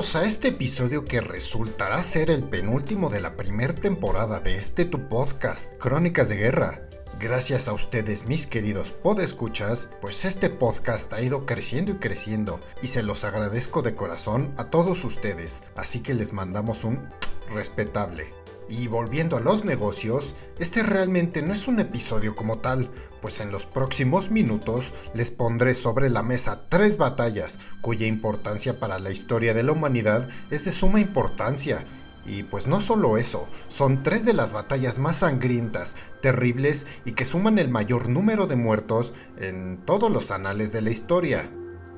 A este episodio que resultará ser el penúltimo de la primera temporada de este tu podcast, Crónicas de Guerra. Gracias a ustedes, mis queridos podescuchas, pues este podcast ha ido creciendo y creciendo y se los agradezco de corazón a todos ustedes, así que les mandamos un respetable. Y volviendo a los negocios, este realmente no es un episodio como tal, pues en los próximos minutos les pondré sobre la mesa tres batallas cuya importancia para la historia de la humanidad es de suma importancia. Y pues no solo eso, son tres de las batallas más sangrientas, terribles y que suman el mayor número de muertos en todos los anales de la historia.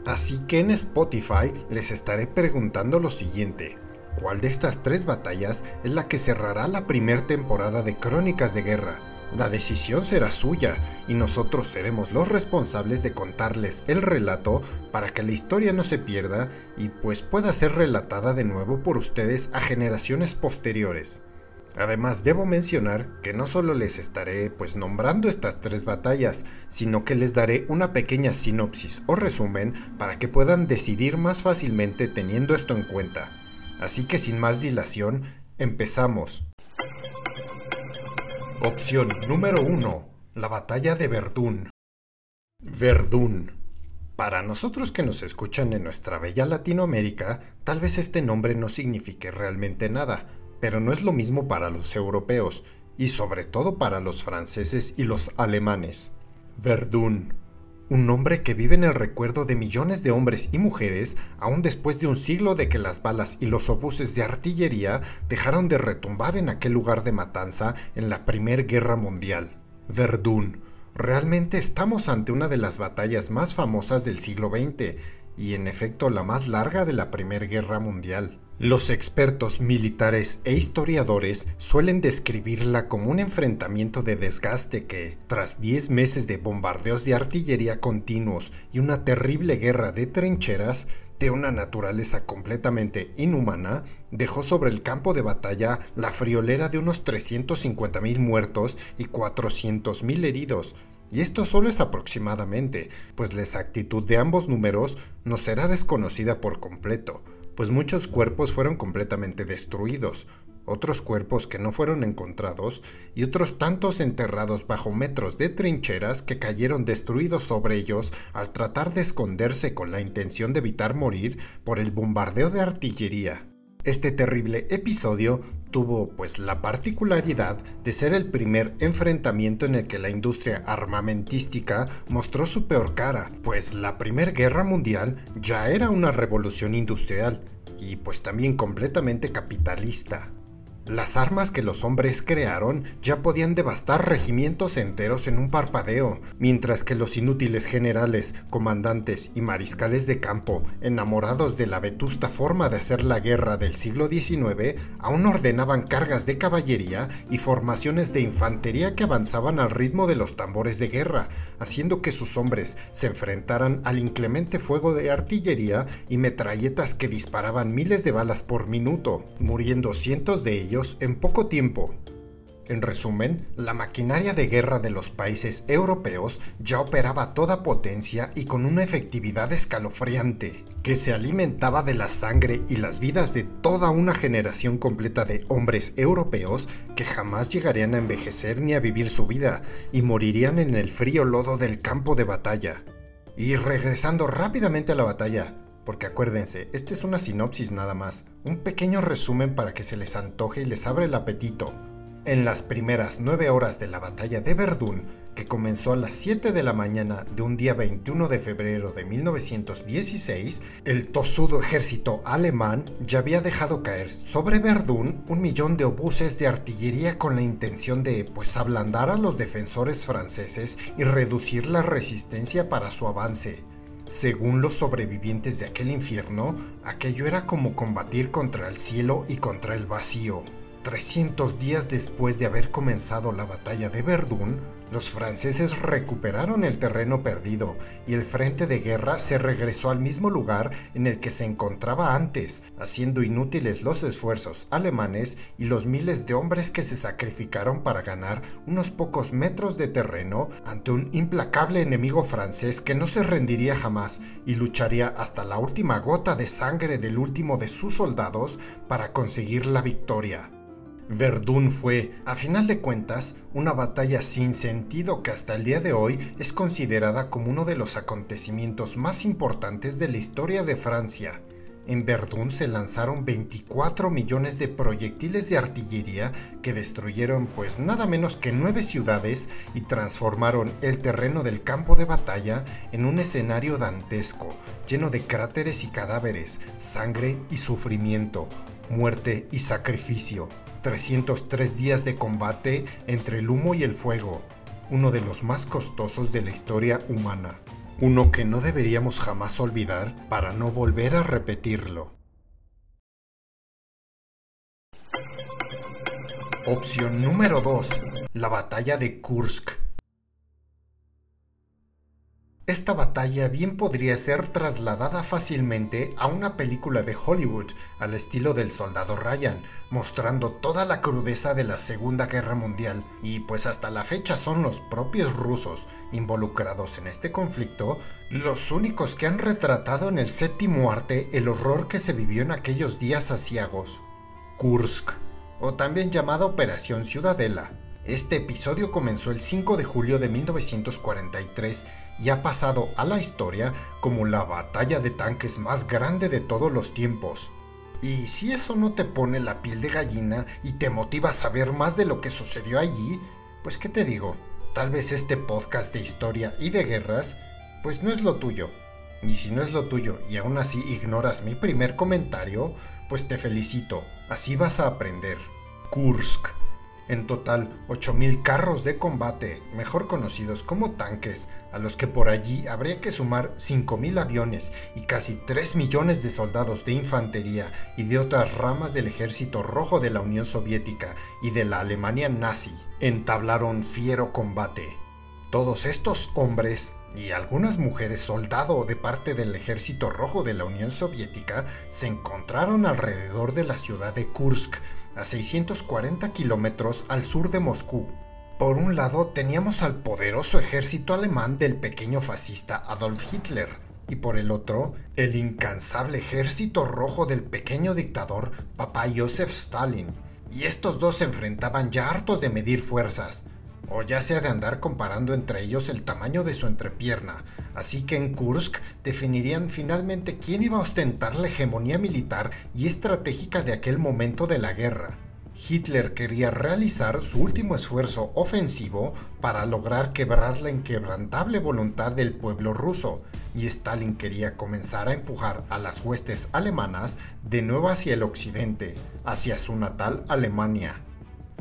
Así que en Spotify les estaré preguntando lo siguiente. ¿Cuál de estas tres batallas es la que cerrará la primera temporada de Crónicas de Guerra? La decisión será suya y nosotros seremos los responsables de contarles el relato para que la historia no se pierda y pues pueda ser relatada de nuevo por ustedes a generaciones posteriores. Además debo mencionar que no solo les estaré pues nombrando estas tres batallas, sino que les daré una pequeña sinopsis o resumen para que puedan decidir más fácilmente teniendo esto en cuenta. Así que sin más dilación, empezamos. Opción número 1. La batalla de Verdún. Verdún. Para nosotros que nos escuchan en nuestra bella Latinoamérica, tal vez este nombre no signifique realmente nada, pero no es lo mismo para los europeos, y sobre todo para los franceses y los alemanes. Verdún un nombre que vive en el recuerdo de millones de hombres y mujeres, aún después de un siglo de que las balas y los obuses de artillería dejaron de retumbar en aquel lugar de matanza en la Primera Guerra Mundial. Verdún. Realmente estamos ante una de las batallas más famosas del siglo XX, y en efecto la más larga de la Primera Guerra Mundial. Los expertos militares e historiadores suelen describirla como un enfrentamiento de desgaste que, tras 10 meses de bombardeos de artillería continuos y una terrible guerra de trincheras, de una naturaleza completamente inhumana, dejó sobre el campo de batalla la friolera de unos 350.000 muertos y 400.000 heridos, y esto solo es aproximadamente, pues la exactitud de ambos números no será desconocida por completo, pues muchos cuerpos fueron completamente destruidos, otros cuerpos que no fueron encontrados y otros tantos enterrados bajo metros de trincheras que cayeron destruidos sobre ellos al tratar de esconderse con la intención de evitar morir por el bombardeo de artillería. Este terrible episodio tuvo pues la particularidad de ser el primer enfrentamiento en el que la industria armamentística mostró su peor cara, pues la Primera Guerra Mundial ya era una revolución industrial y pues también completamente capitalista. Las armas que los hombres crearon ya podían devastar regimientos enteros en un parpadeo, mientras que los inútiles generales, comandantes y mariscales de campo, enamorados de la vetusta forma de hacer la guerra del siglo XIX, aún ordenaban cargas de caballería y formaciones de infantería que avanzaban al ritmo de los tambores de guerra, haciendo que sus hombres se enfrentaran al inclemente fuego de artillería y metralletas que disparaban miles de balas por minuto, muriendo cientos de ellos en poco tiempo. En resumen, la maquinaria de guerra de los países europeos ya operaba a toda potencia y con una efectividad escalofriante, que se alimentaba de la sangre y las vidas de toda una generación completa de hombres europeos que jamás llegarían a envejecer ni a vivir su vida y morirían en el frío lodo del campo de batalla. Y regresando rápidamente a la batalla, porque acuérdense, esta es una sinopsis nada más, un pequeño resumen para que se les antoje y les abra el apetito. En las primeras nueve horas de la batalla de Verdún, que comenzó a las 7 de la mañana de un día 21 de febrero de 1916, el tosudo ejército alemán ya había dejado caer sobre Verdún un millón de obuses de artillería con la intención de, pues, ablandar a los defensores franceses y reducir la resistencia para su avance. Según los sobrevivientes de aquel infierno, aquello era como combatir contra el cielo y contra el vacío. 300 días después de haber comenzado la batalla de Verdún, los franceses recuperaron el terreno perdido y el frente de guerra se regresó al mismo lugar en el que se encontraba antes, haciendo inútiles los esfuerzos alemanes y los miles de hombres que se sacrificaron para ganar unos pocos metros de terreno ante un implacable enemigo francés que no se rendiría jamás y lucharía hasta la última gota de sangre del último de sus soldados para conseguir la victoria. Verdún fue, a final de cuentas, una batalla sin sentido que hasta el día de hoy es considerada como uno de los acontecimientos más importantes de la historia de Francia. En Verdún se lanzaron 24 millones de proyectiles de artillería que destruyeron pues nada menos que nueve ciudades y transformaron el terreno del campo de batalla en un escenario dantesco, lleno de cráteres y cadáveres, sangre y sufrimiento, muerte y sacrificio. 303 días de combate entre el humo y el fuego, uno de los más costosos de la historia humana, uno que no deberíamos jamás olvidar para no volver a repetirlo. Opción número 2. La batalla de Kursk. Esta batalla bien podría ser trasladada fácilmente a una película de Hollywood al estilo del soldado Ryan, mostrando toda la crudeza de la Segunda Guerra Mundial, y pues hasta la fecha son los propios rusos involucrados en este conflicto los únicos que han retratado en el séptimo arte el horror que se vivió en aquellos días asiagos. Kursk, o también llamada Operación Ciudadela, este episodio comenzó el 5 de julio de 1943 y ha pasado a la historia como la batalla de tanques más grande de todos los tiempos. Y si eso no te pone la piel de gallina y te motiva a saber más de lo que sucedió allí, pues qué te digo, tal vez este podcast de historia y de guerras, pues no es lo tuyo. Y si no es lo tuyo y aún así ignoras mi primer comentario, pues te felicito, así vas a aprender. Kursk en total, 8.000 carros de combate, mejor conocidos como tanques, a los que por allí habría que sumar 5.000 aviones y casi 3 millones de soldados de infantería y de otras ramas del ejército rojo de la Unión Soviética y de la Alemania nazi, entablaron fiero combate. Todos estos hombres y algunas mujeres soldado de parte del ejército rojo de la Unión Soviética se encontraron alrededor de la ciudad de Kursk, a 640 kilómetros al sur de Moscú. Por un lado teníamos al poderoso ejército alemán del pequeño fascista Adolf Hitler, y por el otro, el incansable ejército rojo del pequeño dictador Papá Joseph Stalin. Y estos dos se enfrentaban ya hartos de medir fuerzas, o ya sea de andar comparando entre ellos el tamaño de su entrepierna, así que en Kursk definirían finalmente quién iba a ostentar la hegemonía militar y estratégica de aquel momento de la guerra. Hitler quería realizar su último esfuerzo ofensivo para lograr quebrar la inquebrantable voluntad del pueblo ruso, y Stalin quería comenzar a empujar a las huestes alemanas de nuevo hacia el occidente, hacia su natal Alemania.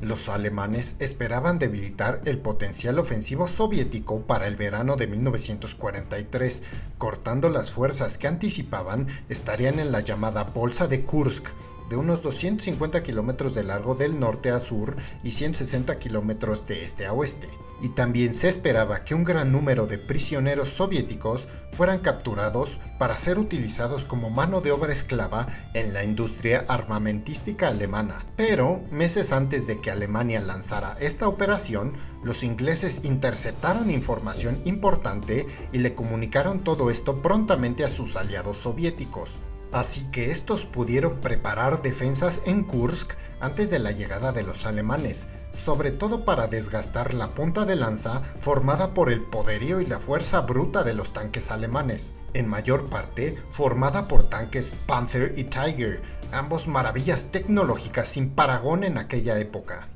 Los alemanes esperaban debilitar el potencial ofensivo soviético para el verano de 1943, cortando las fuerzas que anticipaban estarían en la llamada Bolsa de Kursk, de unos 250 kilómetros de largo del norte a sur y 160 kilómetros de este a oeste. Y también se esperaba que un gran número de prisioneros soviéticos fueran capturados para ser utilizados como mano de obra esclava en la industria armamentística alemana. Pero, meses antes de que Alemania lanzara esta operación, los ingleses interceptaron información importante y le comunicaron todo esto prontamente a sus aliados soviéticos así que estos pudieron preparar defensas en Kursk antes de la llegada de los alemanes, sobre todo para desgastar la punta de lanza formada por el poderío y la fuerza bruta de los tanques alemanes, en mayor parte formada por tanques Panther y Tiger, ambos maravillas tecnológicas sin paragón en aquella época.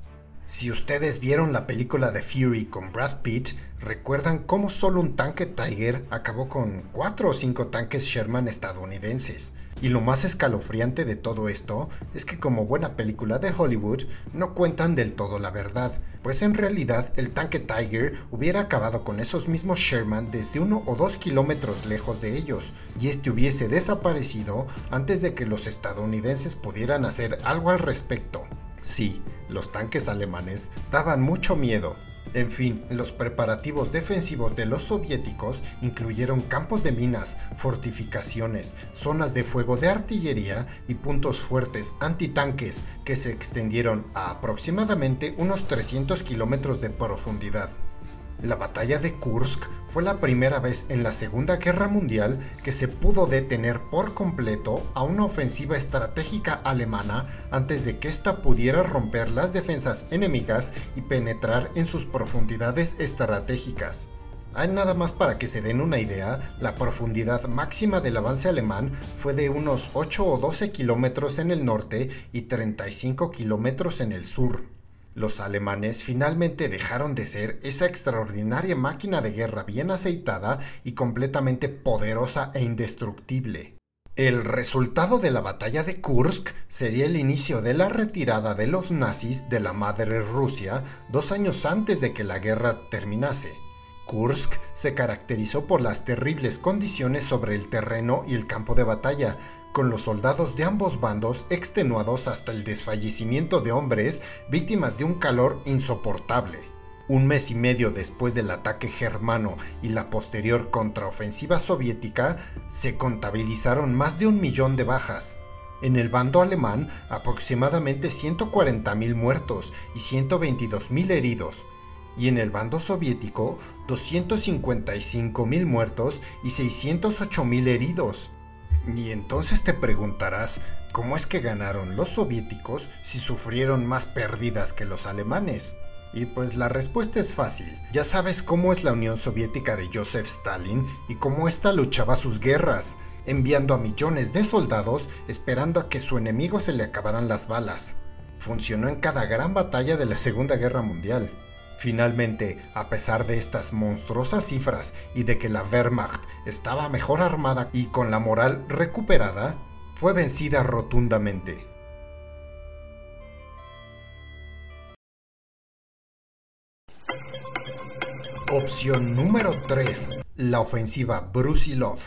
Si ustedes vieron la película de Fury con Brad Pitt, recuerdan cómo solo un tanque Tiger acabó con 4 o 5 tanques Sherman estadounidenses. Y lo más escalofriante de todo esto es que como buena película de Hollywood no cuentan del todo la verdad, pues en realidad el tanque Tiger hubiera acabado con esos mismos Sherman desde uno o dos kilómetros lejos de ellos, y este hubiese desaparecido antes de que los estadounidenses pudieran hacer algo al respecto. Sí, los tanques alemanes daban mucho miedo. En fin, los preparativos defensivos de los soviéticos incluyeron campos de minas, fortificaciones, zonas de fuego de artillería y puntos fuertes antitanques que se extendieron a aproximadamente unos 300 kilómetros de profundidad. La batalla de Kursk fue la primera vez en la Segunda Guerra Mundial que se pudo detener por completo a una ofensiva estratégica alemana antes de que ésta pudiera romper las defensas enemigas y penetrar en sus profundidades estratégicas. Hay nada más para que se den una idea, la profundidad máxima del avance alemán fue de unos 8 o 12 kilómetros en el norte y 35 kilómetros en el sur. Los alemanes finalmente dejaron de ser esa extraordinaria máquina de guerra bien aceitada y completamente poderosa e indestructible. El resultado de la batalla de Kursk sería el inicio de la retirada de los nazis de la madre Rusia dos años antes de que la guerra terminase. Kursk se caracterizó por las terribles condiciones sobre el terreno y el campo de batalla, con los soldados de ambos bandos extenuados hasta el desfallecimiento de hombres víctimas de un calor insoportable. Un mes y medio después del ataque germano y la posterior contraofensiva soviética, se contabilizaron más de un millón de bajas. En el bando alemán, aproximadamente 140.000 muertos y 122.000 heridos, y en el bando soviético 255.000 muertos y 608.000 heridos. Y entonces te preguntarás, ¿cómo es que ganaron los soviéticos si sufrieron más pérdidas que los alemanes? Y pues la respuesta es fácil. Ya sabes cómo es la Unión Soviética de Joseph Stalin y cómo ésta luchaba sus guerras, enviando a millones de soldados esperando a que su enemigo se le acabaran las balas. Funcionó en cada gran batalla de la Segunda Guerra Mundial. Finalmente, a pesar de estas monstruosas cifras y de que la Wehrmacht estaba mejor armada y con la moral recuperada, fue vencida rotundamente. Opción número 3. La ofensiva Brusilov.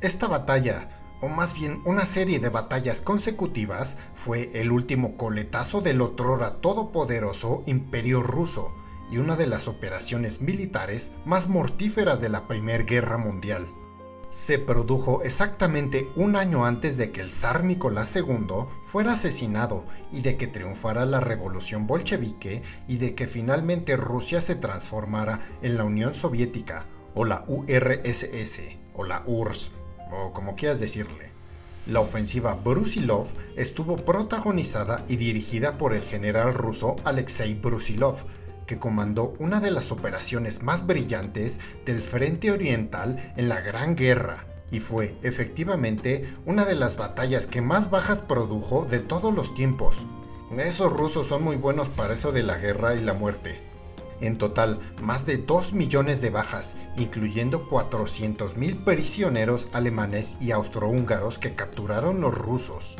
Esta batalla o más bien una serie de batallas consecutivas, fue el último coletazo del otrora todopoderoso imperio ruso y una de las operaciones militares más mortíferas de la Primera Guerra Mundial. Se produjo exactamente un año antes de que el zar Nicolás II fuera asesinado y de que triunfara la revolución bolchevique y de que finalmente Rusia se transformara en la Unión Soviética o la URSS o la URSS o como quieras decirle. La ofensiva Brusilov estuvo protagonizada y dirigida por el general ruso Alexei Brusilov, que comandó una de las operaciones más brillantes del Frente Oriental en la Gran Guerra, y fue efectivamente una de las batallas que más bajas produjo de todos los tiempos. Esos rusos son muy buenos para eso de la guerra y la muerte. En total, más de 2 millones de bajas, incluyendo 400.000 prisioneros alemanes y austrohúngaros que capturaron los rusos.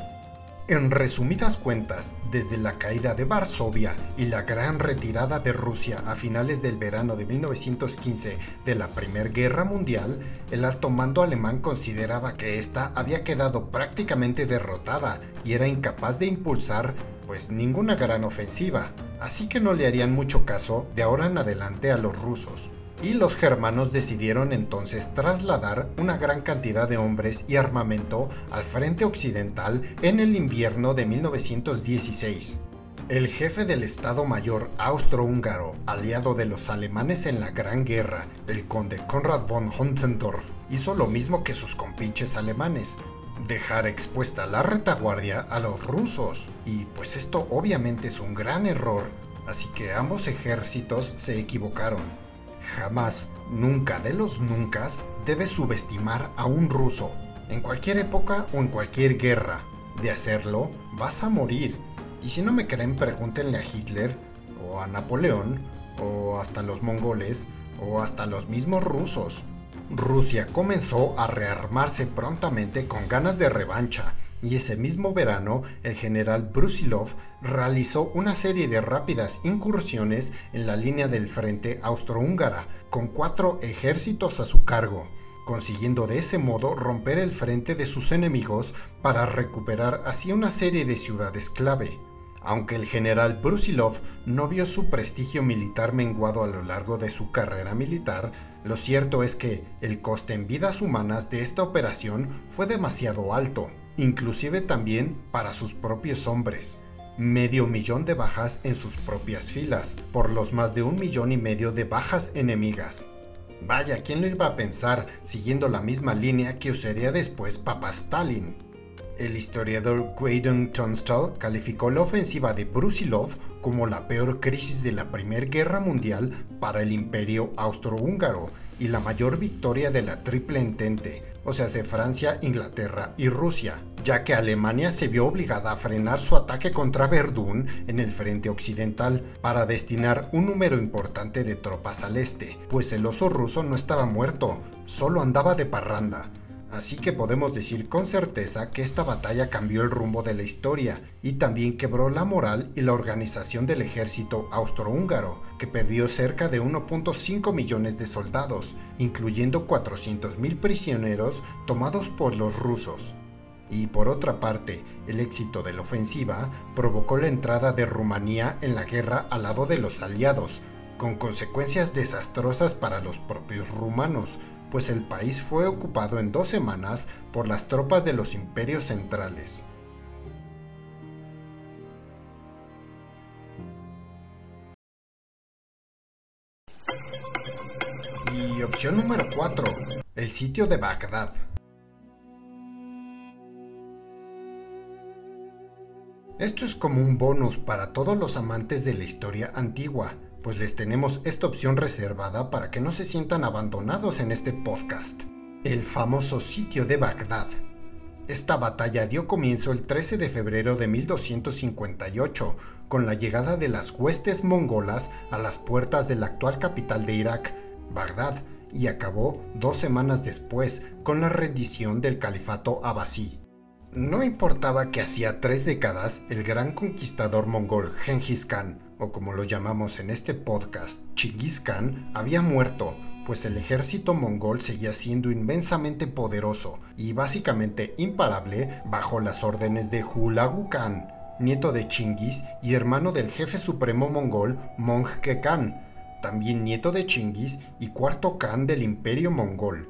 En resumidas cuentas, desde la caída de Varsovia y la gran retirada de Rusia a finales del verano de 1915 de la Primera Guerra Mundial, el alto mando alemán consideraba que ésta había quedado prácticamente derrotada y era incapaz de impulsar pues ninguna gran ofensiva, así que no le harían mucho caso de ahora en adelante a los rusos y los germanos decidieron entonces trasladar una gran cantidad de hombres y armamento al frente occidental en el invierno de 1916. El jefe del Estado Mayor austrohúngaro, aliado de los alemanes en la Gran Guerra, el conde Konrad von Hotzendorf, hizo lo mismo que sus compinches alemanes, dejar expuesta la retaguardia a los rusos. Y pues esto obviamente es un gran error, así que ambos ejércitos se equivocaron. Jamás, nunca de los nunca, debes subestimar a un ruso, en cualquier época o en cualquier guerra. De hacerlo, vas a morir. Y si no me creen, pregúntenle a Hitler, o a Napoleón, o hasta los mongoles, o hasta los mismos rusos. Rusia comenzó a rearmarse prontamente con ganas de revancha y ese mismo verano el general Brusilov realizó una serie de rápidas incursiones en la línea del frente austrohúngara con cuatro ejércitos a su cargo, consiguiendo de ese modo romper el frente de sus enemigos para recuperar así una serie de ciudades clave. Aunque el general Brusilov no vio su prestigio militar menguado a lo largo de su carrera militar, lo cierto es que el coste en vidas humanas de esta operación fue demasiado alto, inclusive también para sus propios hombres. Medio millón de bajas en sus propias filas, por los más de un millón y medio de bajas enemigas. Vaya, ¿quién lo iba a pensar siguiendo la misma línea que usaría después Papa Stalin? El historiador Graydon Tunstall calificó la ofensiva de Brusilov como la peor crisis de la Primera Guerra Mundial para el Imperio Austrohúngaro y la mayor victoria de la Triple Entente, o sea, de Francia, Inglaterra y Rusia, ya que Alemania se vio obligada a frenar su ataque contra Verdún en el frente occidental para destinar un número importante de tropas al este, pues el oso ruso no estaba muerto, solo andaba de parranda. Así que podemos decir con certeza que esta batalla cambió el rumbo de la historia y también quebró la moral y la organización del ejército austrohúngaro, que perdió cerca de 1.5 millones de soldados, incluyendo 400.000 prisioneros tomados por los rusos. Y por otra parte, el éxito de la ofensiva provocó la entrada de Rumanía en la guerra al lado de los aliados, con consecuencias desastrosas para los propios rumanos, pues el país fue ocupado en dos semanas por las tropas de los imperios centrales. Y opción número 4, el sitio de Bagdad. Esto es como un bonus para todos los amantes de la historia antigua, pues les tenemos esta opción reservada para que no se sientan abandonados en este podcast. El famoso sitio de Bagdad. Esta batalla dio comienzo el 13 de febrero de 1258, con la llegada de las huestes mongolas a las puertas de la actual capital de Irak, Bagdad, y acabó dos semanas después con la rendición del califato abasí. No importaba que hacía tres décadas el gran conquistador mongol Genghis Khan o como lo llamamos en este podcast, Chinggis Khan, había muerto, pues el ejército mongol seguía siendo inmensamente poderoso y básicamente imparable bajo las órdenes de Hulagu Khan, nieto de Chinggis y hermano del jefe supremo mongol Mongke Khan, también nieto de Chinggis y cuarto Khan del imperio mongol.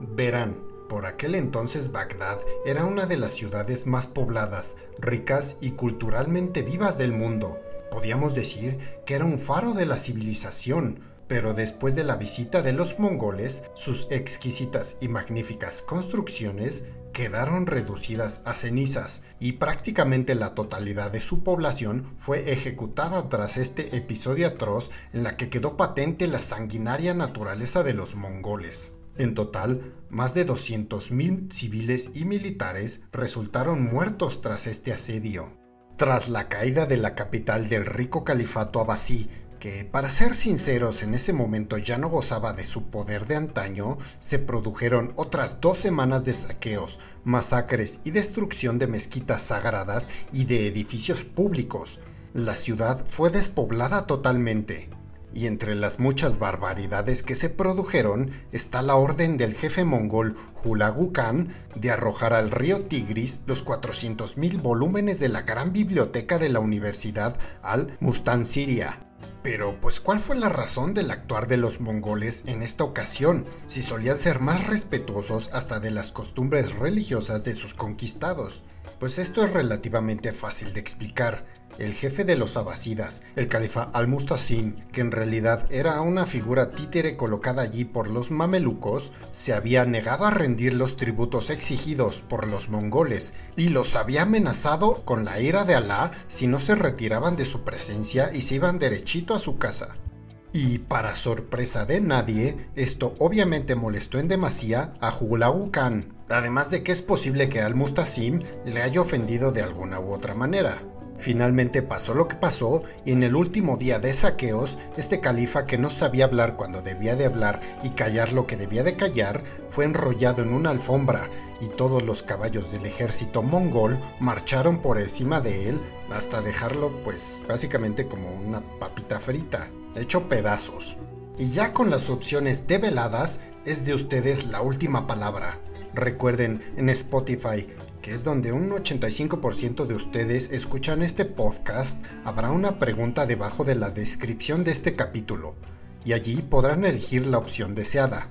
Verán, por aquel entonces Bagdad era una de las ciudades más pobladas, ricas y culturalmente vivas del mundo Podíamos decir que era un faro de la civilización, pero después de la visita de los mongoles, sus exquisitas y magníficas construcciones quedaron reducidas a cenizas y prácticamente la totalidad de su población fue ejecutada tras este episodio atroz en la que quedó patente la sanguinaria naturaleza de los mongoles. En total, más de 200.000 civiles y militares resultaron muertos tras este asedio. Tras la caída de la capital del rico califato abasí, que para ser sinceros en ese momento ya no gozaba de su poder de antaño, se produjeron otras dos semanas de saqueos, masacres y destrucción de mezquitas sagradas y de edificios públicos. La ciudad fue despoblada totalmente y entre las muchas barbaridades que se produjeron está la orden del jefe mongol Hulagu Khan de arrojar al río Tigris los 400.000 volúmenes de la gran biblioteca de la Universidad al-Mustanciria. Pero, pues, ¿cuál fue la razón del actuar de los mongoles en esta ocasión, si solían ser más respetuosos hasta de las costumbres religiosas de sus conquistados? Pues esto es relativamente fácil de explicar el jefe de los abasidas, el califa al-Mustasim, que en realidad era una figura títere colocada allí por los mamelucos, se había negado a rendir los tributos exigidos por los mongoles y los había amenazado con la ira de Alá si no se retiraban de su presencia y se iban derechito a su casa. Y para sorpresa de nadie, esto obviamente molestó en demasía a Hulagu Khan, además de que es posible que al-Mustasim le haya ofendido de alguna u otra manera. Finalmente pasó lo que pasó y en el último día de saqueos, este califa que no sabía hablar cuando debía de hablar y callar lo que debía de callar, fue enrollado en una alfombra y todos los caballos del ejército mongol marcharon por encima de él hasta dejarlo pues básicamente como una papita frita, hecho pedazos. Y ya con las opciones develadas, es de ustedes la última palabra. Recuerden en Spotify es donde un 85% de ustedes escuchan este podcast, habrá una pregunta debajo de la descripción de este capítulo, y allí podrán elegir la opción deseada.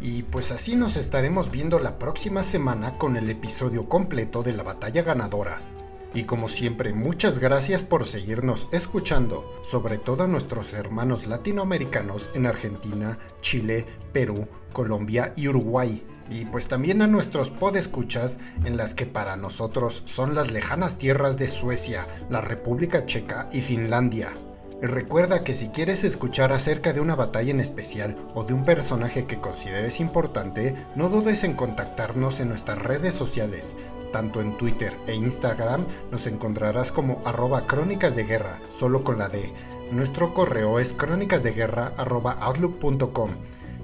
Y pues así nos estaremos viendo la próxima semana con el episodio completo de la batalla ganadora. Y como siempre, muchas gracias por seguirnos escuchando, sobre todo a nuestros hermanos latinoamericanos en Argentina, Chile, Perú, Colombia y Uruguay. Y pues también a nuestros podescuchas en las que para nosotros son las lejanas tierras de Suecia, la República Checa y Finlandia. Recuerda que si quieres escuchar acerca de una batalla en especial o de un personaje que consideres importante, no dudes en contactarnos en nuestras redes sociales. Tanto en Twitter e Instagram nos encontrarás como arroba crónicas de guerra, solo con la D. Nuestro correo es crónicasdeguerra.outlook.com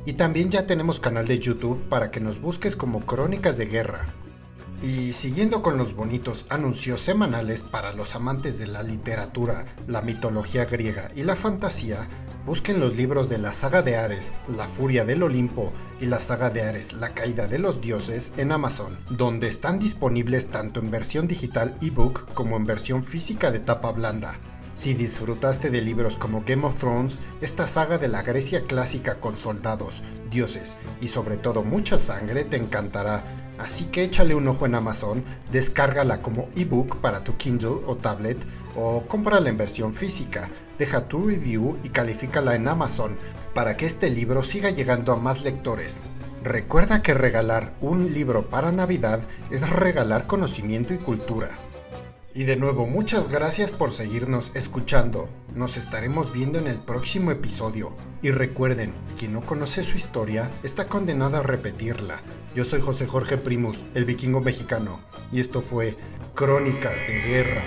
y también ya tenemos canal de YouTube para que nos busques como Crónicas de Guerra. Y siguiendo con los bonitos anuncios semanales para los amantes de la literatura, la mitología griega y la fantasía, busquen los libros de la saga de Ares, La Furia del Olimpo y la saga de Ares, La Caída de los Dioses en Amazon, donde están disponibles tanto en versión digital ebook como en versión física de tapa blanda. Si disfrutaste de libros como Game of Thrones, esta saga de la Grecia clásica con soldados, dioses y sobre todo mucha sangre te encantará Así que échale un ojo en Amazon, descárgala como ebook para tu Kindle o tablet o cómprala en versión física. Deja tu review y califícala en Amazon para que este libro siga llegando a más lectores. Recuerda que regalar un libro para Navidad es regalar conocimiento y cultura. Y de nuevo, muchas gracias por seguirnos escuchando. Nos estaremos viendo en el próximo episodio. Y recuerden, quien no conoce su historia está condenado a repetirla. Yo soy José Jorge Primus, el vikingo mexicano, y esto fue Crónicas de Guerra.